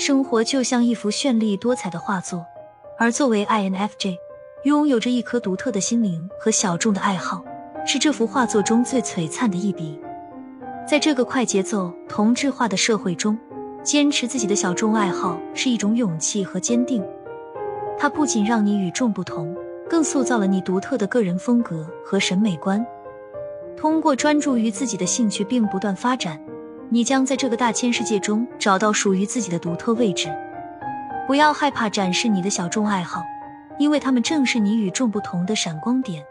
生活就像一幅绚丽多彩的画作，而作为 INFJ，拥有着一颗独特的心灵和小众的爱好，是这幅画作中最璀璨的一笔。在这个快节奏、同质化的社会中，坚持自己的小众爱好是一种勇气和坚定。它不仅让你与众不同，更塑造了你独特的个人风格和审美观。通过专注于自己的兴趣并不断发展。你将在这个大千世界中找到属于自己的独特位置。不要害怕展示你的小众爱好，因为他们正是你与众不同的闪光点。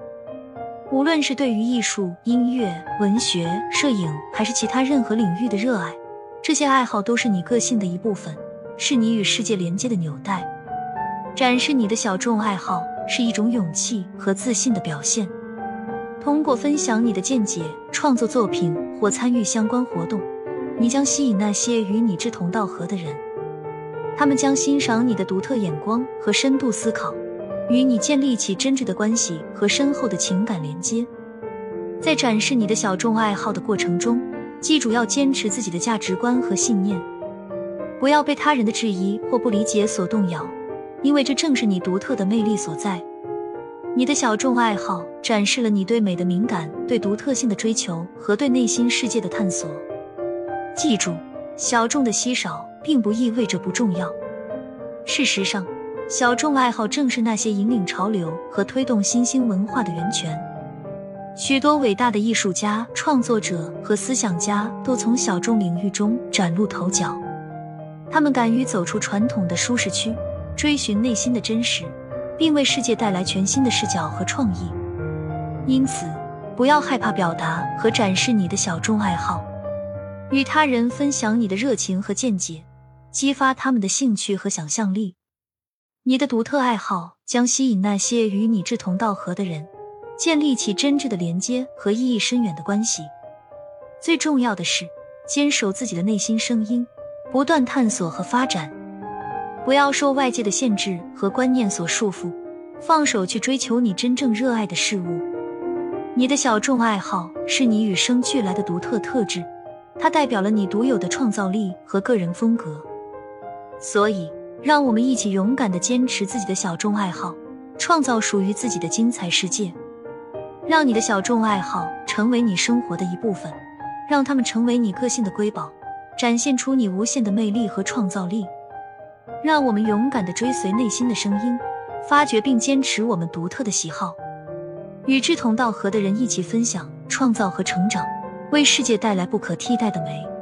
无论是对于艺术、音乐、文学、摄影，还是其他任何领域的热爱，这些爱好都是你个性的一部分，是你与世界连接的纽带。展示你的小众爱好是一种勇气和自信的表现。通过分享你的见解、创作作品或参与相关活动。你将吸引那些与你志同道合的人，他们将欣赏你的独特眼光和深度思考，与你建立起真挚的关系和深厚的情感连接。在展示你的小众爱好的过程中，记住要坚持自己的价值观和信念，不要被他人的质疑或不理解所动摇，因为这正是你独特的魅力所在。你的小众爱好展示了你对美的敏感、对独特性的追求和对内心世界的探索。记住，小众的稀少并不意味着不重要。事实上，小众爱好正是那些引领潮流和推动新兴文化的源泉。许多伟大的艺术家、创作者和思想家都从小众领域中崭露头角。他们敢于走出传统的舒适区，追寻内心的真实，并为世界带来全新的视角和创意。因此，不要害怕表达和展示你的小众爱好。与他人分享你的热情和见解，激发他们的兴趣和想象力。你的独特爱好将吸引那些与你志同道合的人，建立起真挚的连接和意义深远的关系。最重要的是，坚守自己的内心声音，不断探索和发展。不要受外界的限制和观念所束缚，放手去追求你真正热爱的事物。你的小众爱好是你与生俱来的独特特质。它代表了你独有的创造力和个人风格，所以让我们一起勇敢的坚持自己的小众爱好，创造属于自己的精彩世界。让你的小众爱好成为你生活的一部分，让他们成为你个性的瑰宝，展现出你无限的魅力和创造力。让我们勇敢的追随内心的声音，发掘并坚持我们独特的喜好，与志同道合的人一起分享、创造和成长。为世界带来不可替代的美。